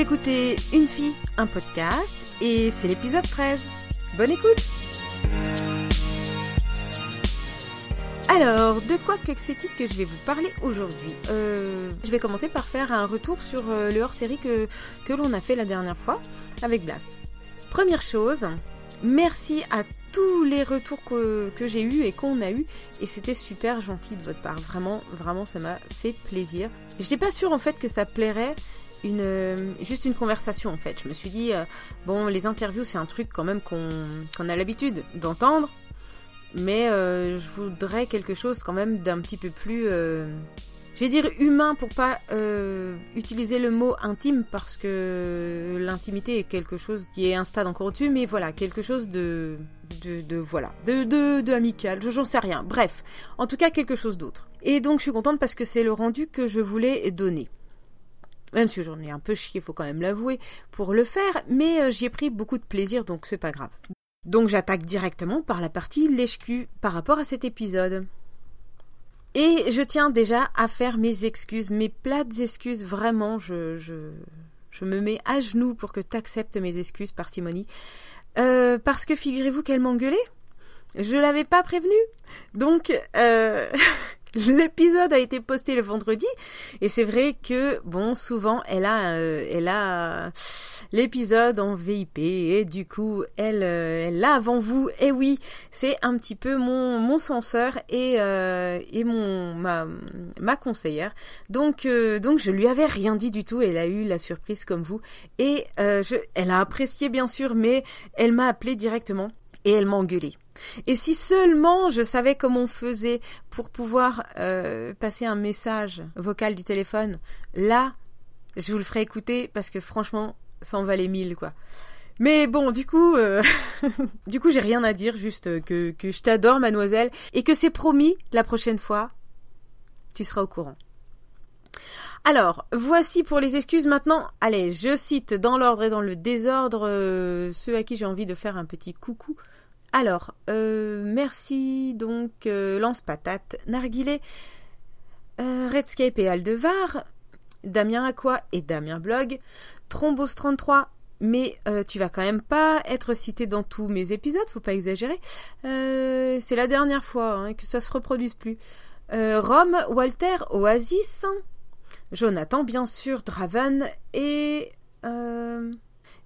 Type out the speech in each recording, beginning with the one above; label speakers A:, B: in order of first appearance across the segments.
A: Écoutez Une fille, un podcast et c'est l'épisode 13. Bonne écoute Alors, de quoi que c'est que je vais vous parler aujourd'hui? Euh, Je vais commencer par faire un retour sur euh, le hors-série que, que l'on a fait la dernière fois avec Blast. Première chose, merci à tous les retours que, que j'ai eu et qu'on a eu et c'était super gentil de votre part. Vraiment, vraiment, ça m'a fait plaisir. J'étais pas sûre en fait que ça plairait une euh, juste une conversation en fait. Je me suis dit euh, bon les interviews c'est un truc quand même qu'on a l'habitude d'entendre, mais euh, je voudrais quelque chose quand même d'un petit peu plus je vais dire humain pour pas utiliser le mot intime parce que l'intimité est quelque chose qui est un stade encore au-dessus, mais voilà quelque chose de de, voilà de, de, de j'en sais rien. Bref, en tout cas quelque chose d'autre. Et donc je suis contente parce que c'est le rendu que je voulais donner même si j'en ai un peu chié, faut quand même l'avouer, pour le faire, mais euh, j'y ai pris beaucoup de plaisir, donc c'est pas grave. Donc j'attaque directement par la partie lèche-cul par rapport à cet épisode. Et je tiens déjà à faire mes excuses, mes plates excuses, vraiment, je, je, me mets à genoux pour que tu acceptes mes excuses, parcimonie. Euh, parce que figurez-vous qu'elle m'engueulait. Je l'avais pas prévenue. Donc, euh... L'épisode a été posté le vendredi et c'est vrai que bon souvent elle a euh, elle a l'épisode en VIP et du coup elle euh, elle l'a avant vous. Et oui c'est un petit peu mon mon censeur et euh, et mon ma ma conseillère. Donc donc je lui avais rien dit du tout. Elle a eu la surprise comme vous. Et je elle a apprécié bien sûr mais elle m'a appelé directement et elle m'a engueulé. Et si seulement je savais comment on faisait pour pouvoir euh, passer un message vocal du téléphone, là, je vous le ferai écouter parce que franchement, ça en valait mille, quoi. Mais bon, du coup, euh, du coup, j'ai rien à dire, juste que, je t'adore, mademoiselle, et que c'est promis, la prochaine fois, tu seras au courant. Alors, voici pour les excuses maintenant. Allez, je cite dans l'ordre et dans le désordre euh, ceux à qui j'ai envie de faire un petit coucou. Alors, euh, merci donc euh, Lance Patate, Narguilé, Redscape et Aldevar, Damien Aqua et Damien Blog, Thrombos33, mais tu vas quand même pas être cité dans tous mes épisodes, faut pas exagérer. c'est la dernière fois hein, que ça se reproduise plus. Rome, Walter, Oasis, Jonathan, bien sûr, Draven et euh,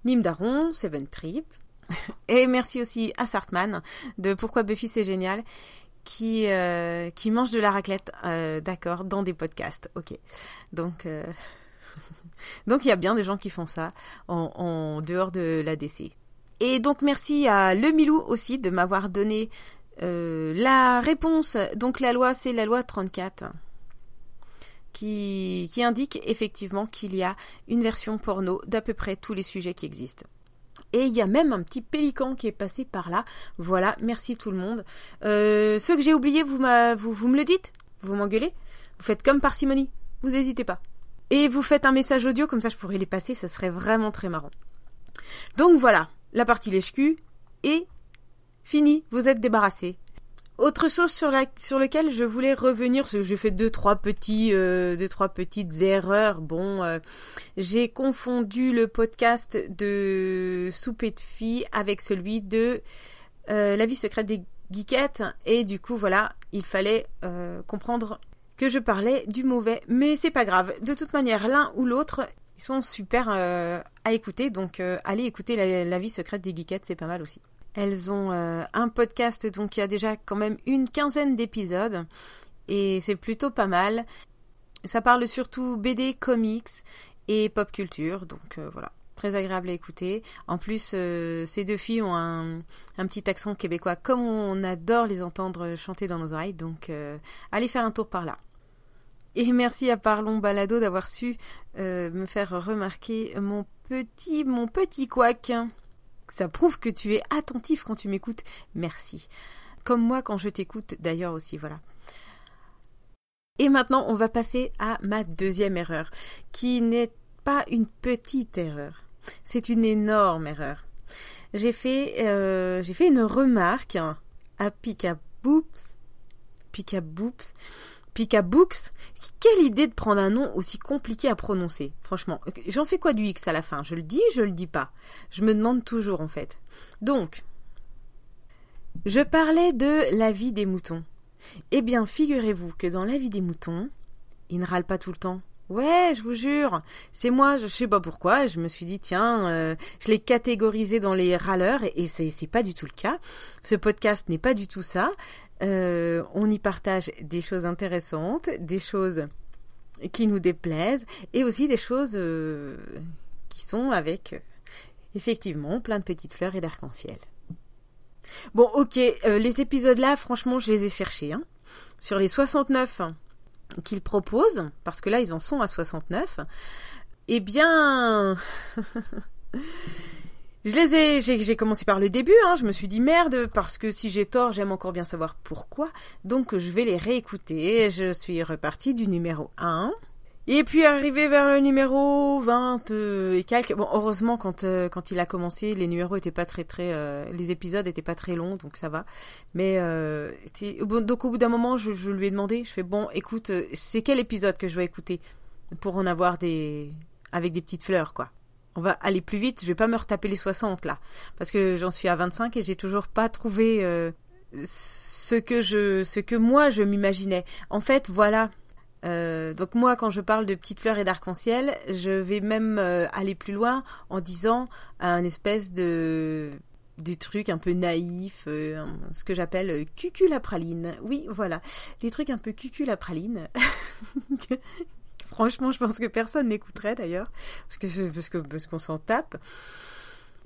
A: Nimdaron, Seven Trip. Et merci aussi à Sartman de Pourquoi Buffy c'est génial qui, euh, qui mange de la raclette, euh, d'accord, dans des podcasts. Ok. Donc, euh, donc il y a bien des gens qui font ça en, dehors de la DC. Et donc merci à Le Milou aussi de m'avoir donné la réponse. Donc la loi, c'est la loi 34 qui, qui indique effectivement qu'il y a une version porno d'à peu près tous les sujets qui existent. Et il y a même un petit pélican qui est passé par là. Voilà, merci tout le monde. Euh, ceux que j'ai oubliés, vous, vous, vous me le dites? Vous m'engueulez? Vous faites comme parcimonie. Vous n'hésitez pas. Et vous faites un message audio, comme ça je pourrais les passer, ça serait vraiment très marrant. Donc voilà, la partie lèche-cul est finie, vous êtes débarrassés. Autre chose sur, la, sur je voulais revenir, j'ai fait deux trois petits, euh, deux trois petites erreurs. Bon, euh, j'ai confondu le podcast de Souper de filles avec celui de euh, La vie secrète des geekettes et du coup voilà, il fallait comprendre que je parlais du mauvais. Mais c'est pas grave. De toute manière, l'un ou l'autre, ils sont super à écouter. Donc allez écouter la vie secrète des geekettes, c'est pas mal aussi. Elles ont euh, un podcast donc il y a déjà quand même une quinzaine d'épisodes et c'est plutôt pas mal. Ça parle surtout BD, comics et pop culture donc euh, voilà très agréable à écouter. En plus, euh, ces deux filles ont un, petit accent québécois, comme on adore les entendre chanter dans nos oreilles. Donc, allez faire un tour par là. Et merci à Parlons Balado d'avoir su me faire remarquer mon petit, mon petit couac. Ça prouve que tu es attentif quand tu m'écoutes. Merci. Comme moi quand je t'écoute d'ailleurs aussi, voilà. Et maintenant, on va passer à ma deuxième erreur, qui n'est pas une petite erreur. C'est une énorme erreur. J'ai fait, euh, j'ai fait une remarque à Picaboops, Picaboops, Picabooks. Quelle idée de prendre un nom aussi compliqué à prononcer. Franchement, j'en fais quoi du X à la fin? Je le dis, je le dis pas. Je me demande toujours en fait. Donc, je parlais de la vie des moutons. Eh bien, figurez-vous que dans la vie des moutons, ils ne râlent pas tout le temps. Ouais, je vous jure, c'est moi, je sais pas pourquoi, je me suis dit tiens, euh, je l'ai catégorisé dans les râleurs et, c'est pas du tout le cas. Ce podcast n'est pas du tout ça. Euh, on y partage des choses intéressantes, des choses qui nous déplaisent et aussi des choses euh, qui sont avec effectivement plein de petites fleurs et d'arc-en-ciel. Bon, ok, les épisodes là, franchement, je les ai cherchés. Hein. Sur les 69 qu'ils proposent, parce que là ils en sont à 69, eh bien... Je les ai, j'ai commencé par le début, hein, je me suis dit merde, parce que si j'ai tort, j'aime encore bien savoir pourquoi, donc je vais les réécouter. Je suis repartie du numéro 1. Et puis arrivé vers le numéro 20 euh, et quelques. Bon, heureusement quand euh, quand il a commencé, les numéros étaient pas très très, euh, les épisodes étaient pas très longs, donc ça va. Mais donc au bout d'un moment, je, je, lui ai demandé, je fais bon, écoute, c'est quel épisode que je vais écouter pour en avoir des avec des petites fleurs quoi. On va aller plus vite, je vais pas me retaper les 60 là, parce que j'en suis à 25 et j'ai toujours pas trouvé ce que je ce que moi je m'imaginais. En fait, voilà euh, donc moi, quand je parle de petites fleurs et d'arc-en-ciel, je vais même euh, aller plus loin en disant un espèce de du truc un peu naïf, euh, ce que j'appelle cuculapraline. Oui, voilà, des trucs un peu cuculapraline. Franchement, je pense que personne n'écouterait d'ailleurs, parce que parce qu'on s'en tape.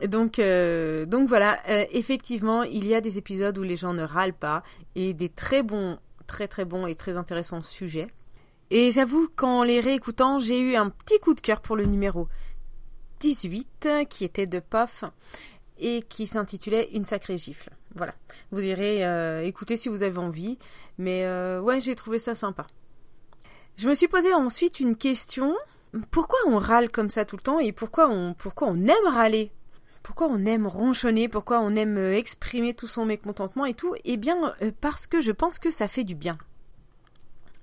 A: Donc, donc voilà, effectivement, il y a des épisodes où les gens ne râlent pas et des très bons, très très bons et très intéressants sujets. Et j'avoue qu'en les réécoutant, j'ai eu un petit coup de cœur pour le numéro 18 qui était de POF et qui s'intitulait Une sacrée gifle. Voilà. Vous irez euh, écouter si vous avez envie. Mais euh, ouais, j'ai trouvé ça sympa. Je me suis posé ensuite une question. Pourquoi on râle comme ça tout le temps et pourquoi on, aime râler? Pourquoi on aime ronchonner, pourquoi on aime euh, exprimer tout son mécontentement et tout? Eh bien, parce que je pense que ça fait du bien.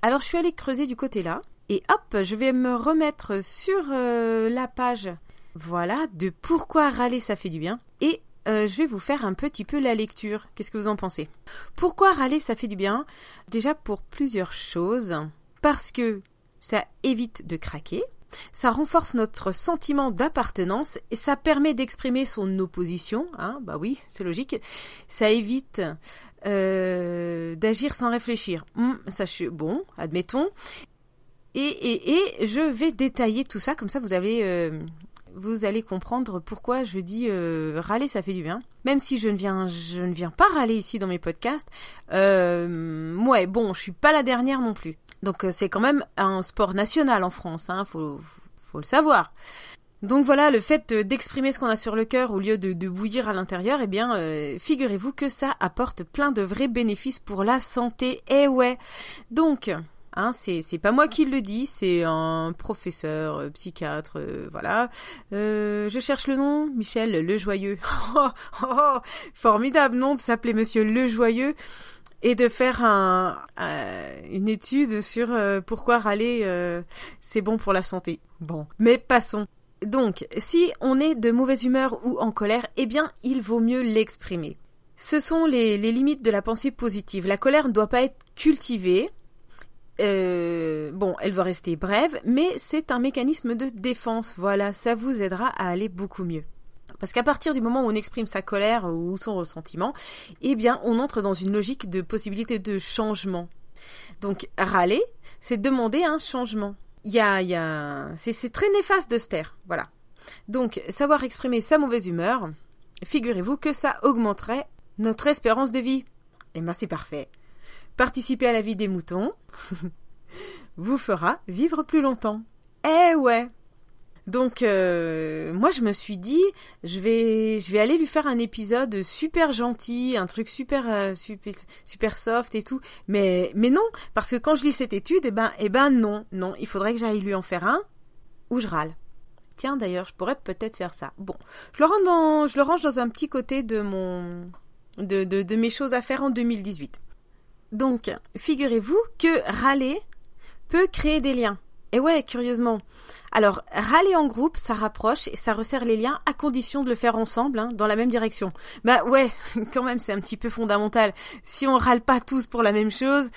A: Alors je suis allée creuser du côté là, et hop, je vais me remettre sur euh, la page, voilà, de pourquoi râler ça fait du bien, et euh, je vais vous faire un petit peu la lecture. Qu'est-ce que vous en pensez? Pourquoi râler ça fait du bien? Déjà pour plusieurs choses. Parce que ça évite de craquer, ça renforce notre sentiment d'appartenance ça permet d'exprimer son opposition. Hein, bah oui, c'est logique. Ça évite euh, d'agir sans réfléchir. Hum, ça, je, bon, admettons. Et, et, je vais détailler tout ça, comme ça vous allez, euh, vous allez comprendre pourquoi je dis euh, râler ça fait du bien. Même si je ne viens, je ne viens pas râler ici dans mes podcasts. Euh, ouais, bon, je suis pas la dernière non plus. Donc euh, c'est quand même un sport national en France, hein, faut, faut le savoir. Donc voilà, le fait d'exprimer ce qu'on a sur le cœur au lieu de, bouillir à l'intérieur, eh bien, euh, figurez-vous que ça apporte plein de vrais bénéfices pour la santé. Eh ouais. Donc, hein, c'est pas moi qui le dis, c'est un professeur, euh, psychiatre, voilà. je cherche le nom, Michel Le Joyeux. Oh, oh, oh, formidable nom de s'appeler Monsieur Le Joyeux et de faire un, une étude sur euh, pourquoi râler euh, c'est bon pour la santé. Bon, mais passons. Donc, si on est de mauvaise humeur ou en colère, eh bien, il vaut mieux l'exprimer. Ce sont les, limites de la pensée positive. La colère ne doit pas être cultivée. Euh, bon, elle va rester brève, mais c'est un mécanisme de défense. Voilà, ça vous aidera à aller beaucoup mieux. Parce qu'à partir du moment où on exprime sa colère ou son ressentiment, eh bien, on entre dans une logique de possibilité de changement. Donc, râler, c'est demander un changement. Y a, y a, c'est très néfaste de se taire. Voilà. Donc, savoir exprimer sa mauvaise humeur, figurez-vous que ça augmenterait notre espérance de vie. Eh ben, c'est parfait. Participer à la vie des moutons vous fera vivre plus longtemps. Eh ouais. Donc euh, moi je me suis dit je vais je vais aller lui faire un épisode super gentil, un truc super euh, super, super soft et tout. Mais mais non parce que quand je lis cette étude, eh ben eh ben non non il faudrait que j'aille lui en faire un où je râle. Tiens d'ailleurs je pourrais peut-être faire ça. Bon je le range dans je le range dans un petit côté de mon de, de, de mes choses à faire en 2018. Donc, figurez-vous que râler peut créer des liens. Et ouais, curieusement. Alors, râler en groupe, ça rapproche et ça resserre les liens à condition de le faire ensemble, hein, dans la même direction. Bah ouais, quand même, c'est un petit peu fondamental. Si on râle pas tous pour la même chose,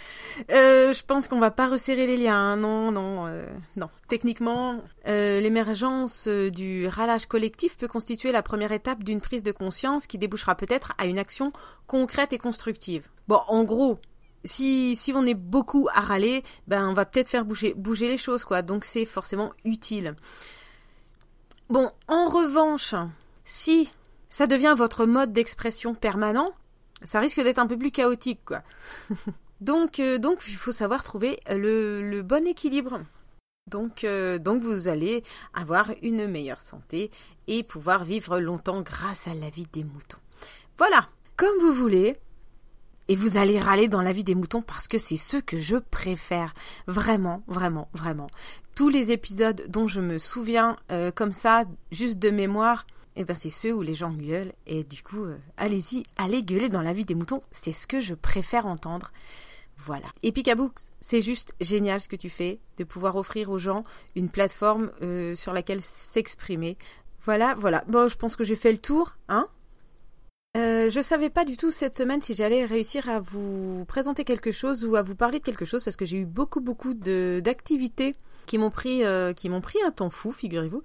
A: euh, je pense qu'on va pas resserrer les liens. Hein. Non, non, euh, non. Techniquement, euh, l'émergence du râlage collectif peut constituer la première étape d'une prise de conscience qui débouchera peut-être à une action concrète et constructive. Bon, en gros, si, si on est beaucoup à râler, ben on va peut-être faire bouger, bouger les choses, quoi. Donc c'est forcément utile. Bon, en revanche, si ça devient votre mode d'expression permanent, ça risque d'être un peu plus chaotique, quoi. donc, euh, donc, il faut savoir trouver le, le bon équilibre. Donc, euh, donc, vous allez avoir une meilleure santé et pouvoir vivre longtemps grâce à la vie des moutons. Voilà, comme vous voulez et vous allez râler dans la vie des moutons parce que c'est ceux que je préfère. Vraiment, vraiment, vraiment. Tous les épisodes dont je me souviens euh, comme ça, juste de mémoire, eh ben c'est ceux où les gens gueulent. Et du coup, euh, allez-y, allez gueuler dans la vie des moutons. C'est ce que je préfère entendre. Voilà. Et Picaboo, c'est juste génial ce que tu fais, de pouvoir offrir aux gens une plateforme euh, sur laquelle s'exprimer. Voilà, voilà. Bon, je pense que j'ai fait le tour, hein? Euh, je savais pas du tout cette semaine si j'allais réussir à vous présenter quelque chose ou à vous parler de quelque chose parce que j'ai eu beaucoup beaucoup d'activités qui m'ont pris euh, qui m'ont pris un temps fou, figurez-vous.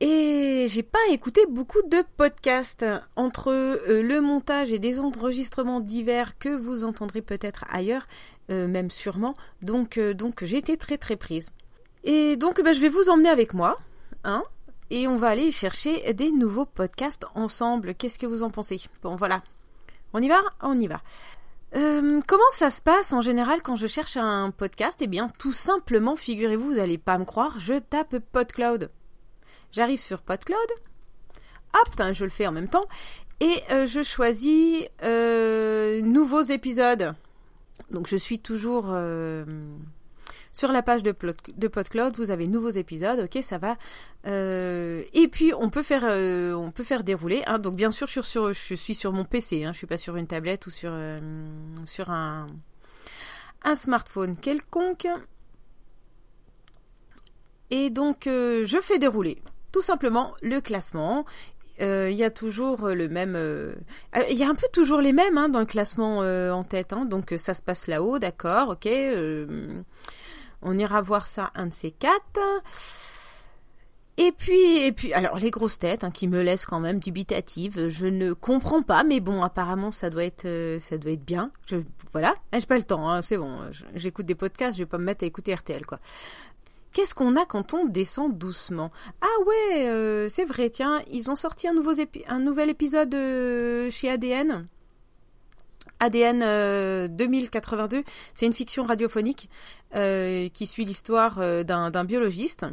A: Et j'ai pas écouté beaucoup de podcasts entre euh, le montage et des enregistrements divers que vous entendrez peut-être ailleurs, euh, même sûrement. Donc donc j'ai été très très prise. Et donc bah, je vais vous emmener avec moi, hein, et on va aller chercher des nouveaux podcasts ensemble. Qu'est-ce que vous en pensez? Bon, voilà. On y va? On y va. Euh, comment ça se passe en général quand je cherche un podcast? Eh bien, tout simplement, figurez-vous, vous n'allez pas me croire, je tape PodCloud. J'arrive sur PodCloud. Hop, je le fais en même temps. Et euh, je choisis euh, nouveaux épisodes. Donc je suis toujours sur la page de, PodCloud, vous avez nouveaux épisodes, ok, ça va. Euh, et puis on peut faire, euh, on peut dérouler. Hein. donc bien sûr, je suis sur mon PC, hein, je suis pas sur une tablette ou sur, euh, un smartphone quelconque. Et donc je fais dérouler tout simplement le classement il y a toujours le même. Il y a un peu toujours les mêmes hein, dans le classement en tête. Hein, donc ça se passe là-haut, d'accord, ok. On ira voir ça un de ces quatre. Et puis, et puis, alors les grosses têtes hein, qui me laissent quand même dubitative. Je ne comprends pas, mais bon, apparemment ça doit être, euh, ça doit être bien. Je, voilà, j'ai pas le temps, hein, c'est bon. J'écoute des podcasts, je vais pas me mettre à écouter RTL quoi. Qu'est-ce qu'on a quand on descend doucement? Ah ouais, euh, c'est vrai. Tiens, ils ont sorti un nouvel épisode euh, chez ADN. ADN 2082, c'est une fiction radiophonique euh, qui suit l'histoire euh, d'un biologiste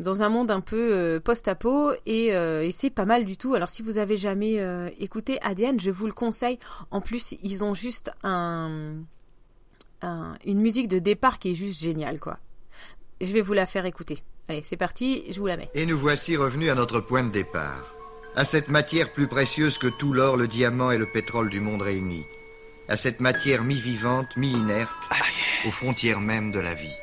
A: dans un monde un peu euh, post-apo et, c'est pas mal du tout. Alors si vous avez jamais écouté ADN, je vous le conseille. En plus, ils ont juste un, un, une musique de départ qui est juste géniale, quoi. Je vais vous la faire écouter. Allez, c'est parti, je vous la mets.
B: Et nous voici revenus à notre point de départ. À cette matière plus précieuse que tout l'or, le diamant et le pétrole du monde réunis à cette matière mi-vivante, mi-inerte, aux frontières même de la vie.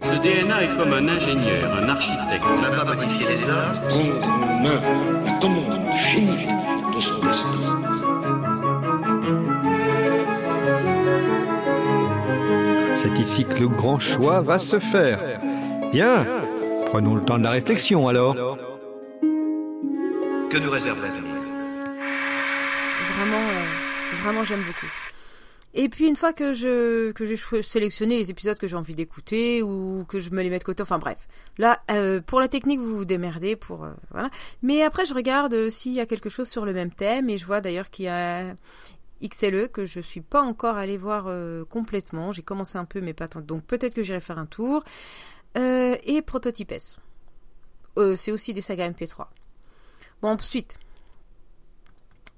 C: Ce DNA est comme un ingénieur, un architecte.
B: On n'a pas modifié les hommes.
D: Prendre en main la commande chimique de son destin.
E: C'est ici que le grand choix va se faire. Bien, prenons le temps de la réflexion alors.
B: Que nous réserve l'avenir
A: Vraiment. Euh, Vraiment, j'aime beaucoup. Et puis une fois que je que j'ai sélectionné les épisodes que j'ai envie d'écouter ou que je me les mets de côté, enfin bref, là euh, pour la technique vous vous démerdez pour euh. Mais après je regarde euh, s'il y a quelque chose sur le même thème et je vois d'ailleurs qu'il y a XLE que je suis pas encore allé voir complètement. J'ai commencé un peu mais pas tant. Donc peut-être que j'irai faire un tour. et Prototypes. c'est aussi des sagas MP3. Bon ensuite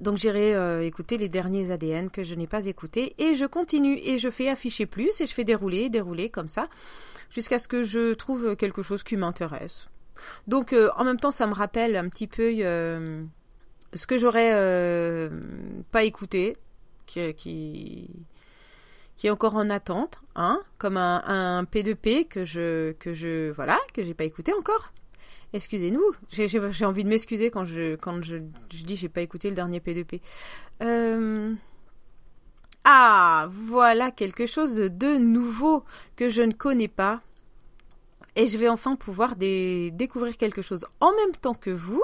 A: donc j'irai euh, écouter les derniers ADN que je n'ai pas écoutés et je continue et je fais afficher plus et je fais dérouler, dérouler comme ça jusqu'à ce que je trouve quelque chose qui m'intéresse. Donc euh, en même temps ça me rappelle un petit peu euh, ce que j'aurais pas écouté qui, qui, qui est encore en attente, hein, comme un, un P2P que je, que je, voilà, que j'ai pas écouté encore. Excusez-nous, j'ai envie de m'excuser quand je, quand je, je dis j'ai pas écouté le dernier P2P. Euh... Ah, voilà quelque chose de nouveau que je ne connais pas. Et je vais enfin pouvoir découvrir quelque chose en même temps que vous.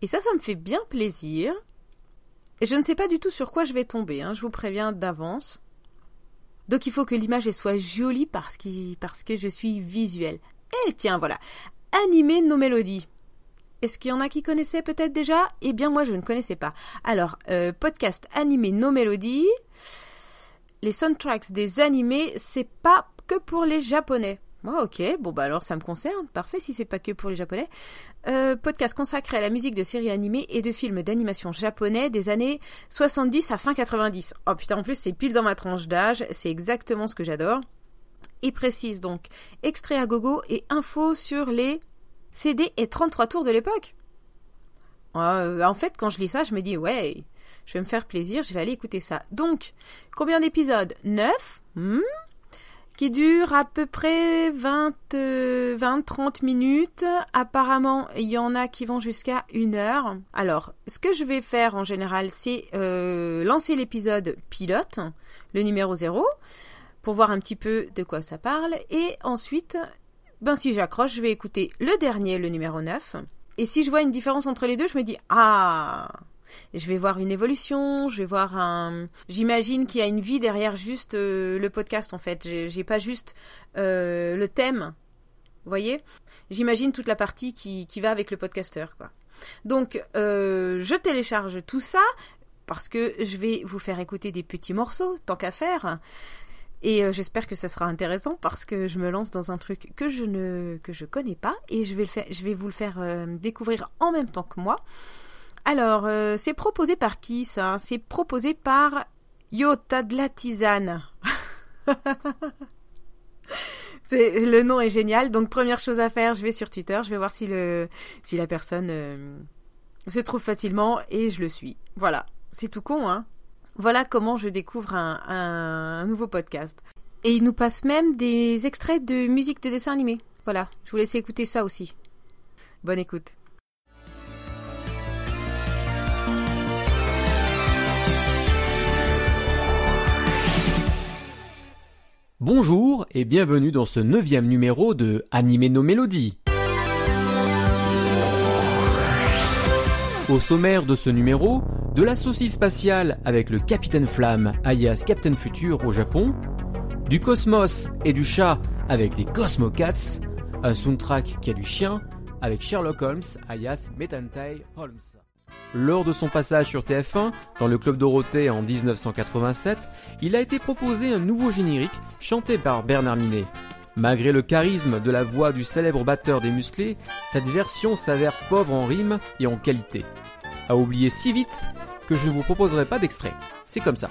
A: Et ça, ça me fait bien plaisir. Et je ne sais pas du tout sur quoi je vais tomber, hein, je vous préviens d'avance. Donc il faut que l'image soit jolie parce, que je suis visuelle. Et tiens, voilà. Animer nos mélodies. Est-ce qu'il y en a qui connaissaient peut-être déjà? Eh bien moi je ne connaissais pas. Alors, euh, podcast animé nos mélodies. Les soundtracks des animés, c'est pas que pour les japonais. Oh, ok, bon bah alors ça me concerne, parfait si c'est pas que pour les japonais. Euh, podcast consacré à la musique de séries animées et de films d'animation japonais des années 70 à fin 90. Oh putain en plus c'est pile dans ma tranche d'âge, c'est exactement ce que j'adore. Il précise donc extrait à gogo et info sur les CD et 33 tours de l'époque. Euh, en fait, quand je lis ça, je me dis, ouais, je vais me faire plaisir, je vais aller écouter ça. Donc, combien d'épisodes? 9 hmm qui dure à peu près 20, 20 30 minutes. Apparemment, il y en a qui vont jusqu'à une heure. Alors, ce que je vais faire en général, c'est euh, lancer l'épisode pilote, le numéro 0, pour voir un petit peu de quoi ça parle. Et ensuite, ben si j'accroche, je vais écouter le dernier, le numéro 9. Et si je vois une différence entre les deux, je me dis ah, je vais voir une évolution, je vais voir un. J'imagine qu'il y a une vie derrière juste euh, le podcast en fait. J'ai pas juste euh, le thème, vous voyez. J'imagine toute la partie qui, qui va avec le podcasteur quoi. Donc euh, je télécharge tout ça parce que je vais vous faire écouter des petits morceaux tant qu'à faire. Et euh, j'espère que ça sera intéressant parce que je me lance dans un truc que je ne que je connais pas et je vais le faire, je vais vous le faire euh, découvrir en même temps que moi. Alors, euh, c'est proposé par qui ça? C'est proposé par Yota de la tisane. le nom est génial. Donc première chose à faire, je vais sur Twitter, je vais voir si le si la personne se trouve facilement et je le suis. Voilà, c'est tout con hein? Voilà comment je découvre un, nouveau podcast. Et il nous passe même des extraits de musique de dessin animé. Voilà, je vous laisse écouter ça aussi. Bonne écoute.
F: Bonjour et bienvenue dans ce neuvième numéro de Animer nos mélodies. Au sommaire de ce numéro, de la saucisse spatiale avec le Capitaine Flamme, alias Captain Future au Japon, du cosmos et du chat avec les Cosmo Cats, un soundtrack qui a du chien avec Sherlock Holmes, alias Metantai Holmes. Lors de son passage sur TF1, dans le Club Dorothée en 1987, il a été proposé un nouveau générique chanté par Bernard Minet. Malgré le charisme de la voix du célèbre batteur des musclés, cette version s'avère pauvre en rime et en qualité. À oublier si vite je ne vous proposerai pas d'extrait. C'est comme ça.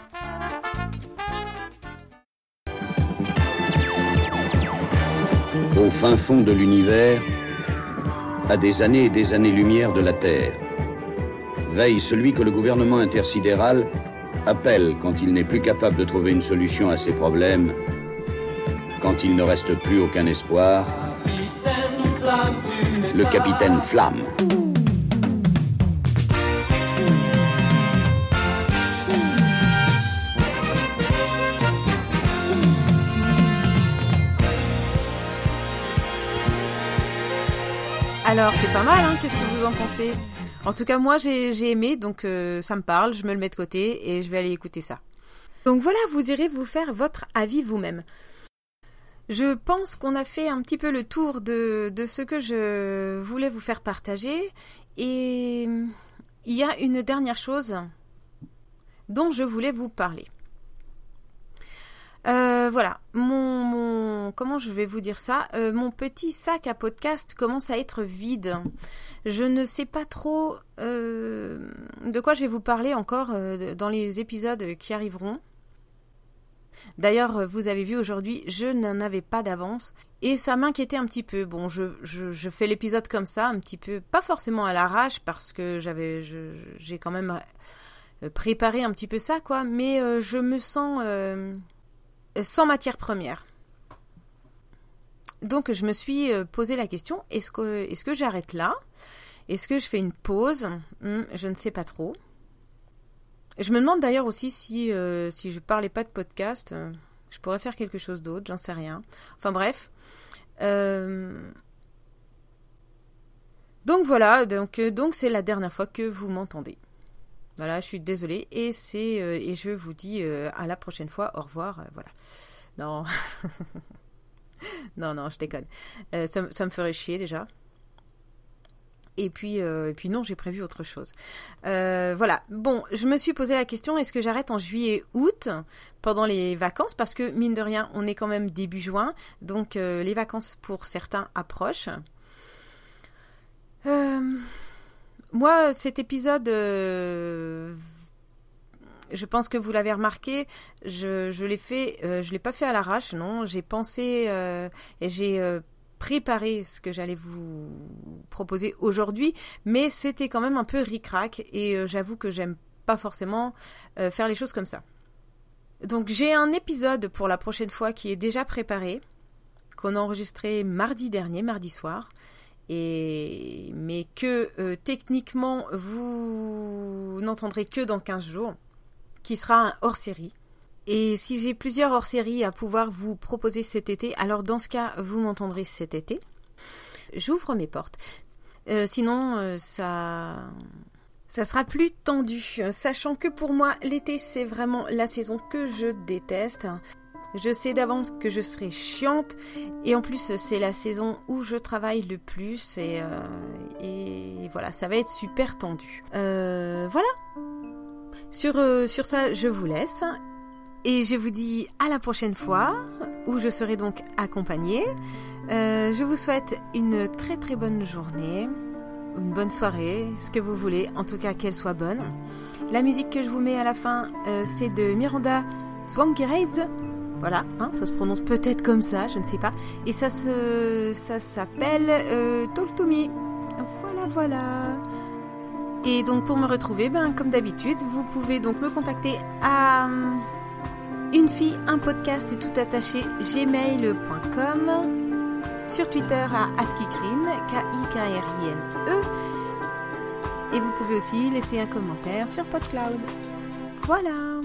G: Au fin fond de l'univers, à des années et des années-lumière de la Terre, veille celui que le gouvernement intersidéral appelle quand il n'est plus capable de trouver une solution à ses problèmes, quand il ne reste plus aucun espoir, le capitaine Flamme.
A: Alors, c'est pas mal, hein Qu'est-ce que vous en pensez? En tout cas, moi, j'ai aimé, donc euh, ça me parle, je me le mets de côté et je vais aller écouter ça. Donc voilà, vous irez vous faire votre avis vous-même. Je pense qu'on a fait un petit peu le tour de, de ce que je voulais vous faire partager. Et il y a une dernière chose dont je voulais vous parler. Euh, voilà, mon, comment je vais vous dire ça? Euh, Mon petit sac à podcast commence à être vide. Je ne sais pas trop euh, de quoi je vais vous parler encore dans les épisodes qui arriveront. D'ailleurs, vous avez vu aujourd'hui, je n'en avais pas d'avance et ça m'inquiétait un petit peu. Bon, je, fais l'épisode comme ça, un petit peu, pas forcément à l'arrache parce que j'avais, j'ai quand même préparer un petit peu ça, quoi. Mais je me sens sans matière première. Donc je me suis posé la question est-ce que, est-ce que j'arrête là? Est-ce que je fais une pause? Hmm, Je ne sais pas trop. Je me demande d'ailleurs aussi si, si je parlais pas de podcast, je pourrais faire quelque chose d'autre, j'en sais rien. Enfin bref. Donc voilà, euh, donc c'est la dernière fois que vous m'entendez. Voilà, je suis désolée et c'est euh, et je vous dis euh, à la prochaine fois. Au revoir. voilà. Non. non non, je déconne. Ça, ça, me ferait chier déjà. Et puis, et puis non, j'ai prévu autre chose. voilà. Bon, je me suis posé la question est-ce que j'arrête en juillet-août pendant les vacances? Parce que mine de rien, on est quand même début juin, donc les vacances pour certains approchent. Euh, moi, cet épisode, euh, je pense que vous l'avez remarqué, je, je l'ai fait, euh, je l'ai pas fait à l'arrache, non. J'ai pensé et j'ai préparé ce que j'allais vous proposer aujourd'hui, mais c'était quand même un peu ric-rac et j'avoue que j'aime pas forcément faire les choses comme ça. Donc j'ai un épisode pour la prochaine fois qui est déjà préparé, qu'on a enregistré mardi dernier, mardi soir mais que euh, techniquement vous n'entendrez que dans 15 jours, qui sera un hors-série. Et si j'ai plusieurs hors-séries à pouvoir vous proposer cet été, alors dans ce cas, vous m'entendrez cet été. J'ouvre mes portes. Euh, sinon, euh, ça, ça sera plus tendu, sachant que pour moi, l'été, c'est vraiment la saison que je déteste. Je sais d'avance que je serai chiante et en plus c'est la saison où je travaille le plus et, euh, voilà, ça va être super tendu. Euh, voilà. Sur, euh, sur ça, je vous laisse et je vous dis à la prochaine fois où je serai donc accompagnée. je vous souhaite une très très bonne journée, une bonne soirée, ce que vous voulez, en tout cas qu'elle soit bonne. La musique que je vous mets à la fin, c'est de Miranda Swangerades voilà, hein, ça se prononce peut-être comme ça, je ne sais pas. Et ça se, ça s'appelle euh, Voilà, voilà. Et donc pour me retrouver, ben comme d'habitude, vous pouvez donc me contacter à euh, une fille, un podcast tout attaché gmail.com, sur Twitter à @kikrine, k i k r i n e. Et vous pouvez aussi laisser un commentaire sur PodCloud. Voilà.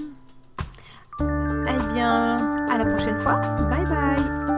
A: Bien, à la prochaine fois. Bye bye.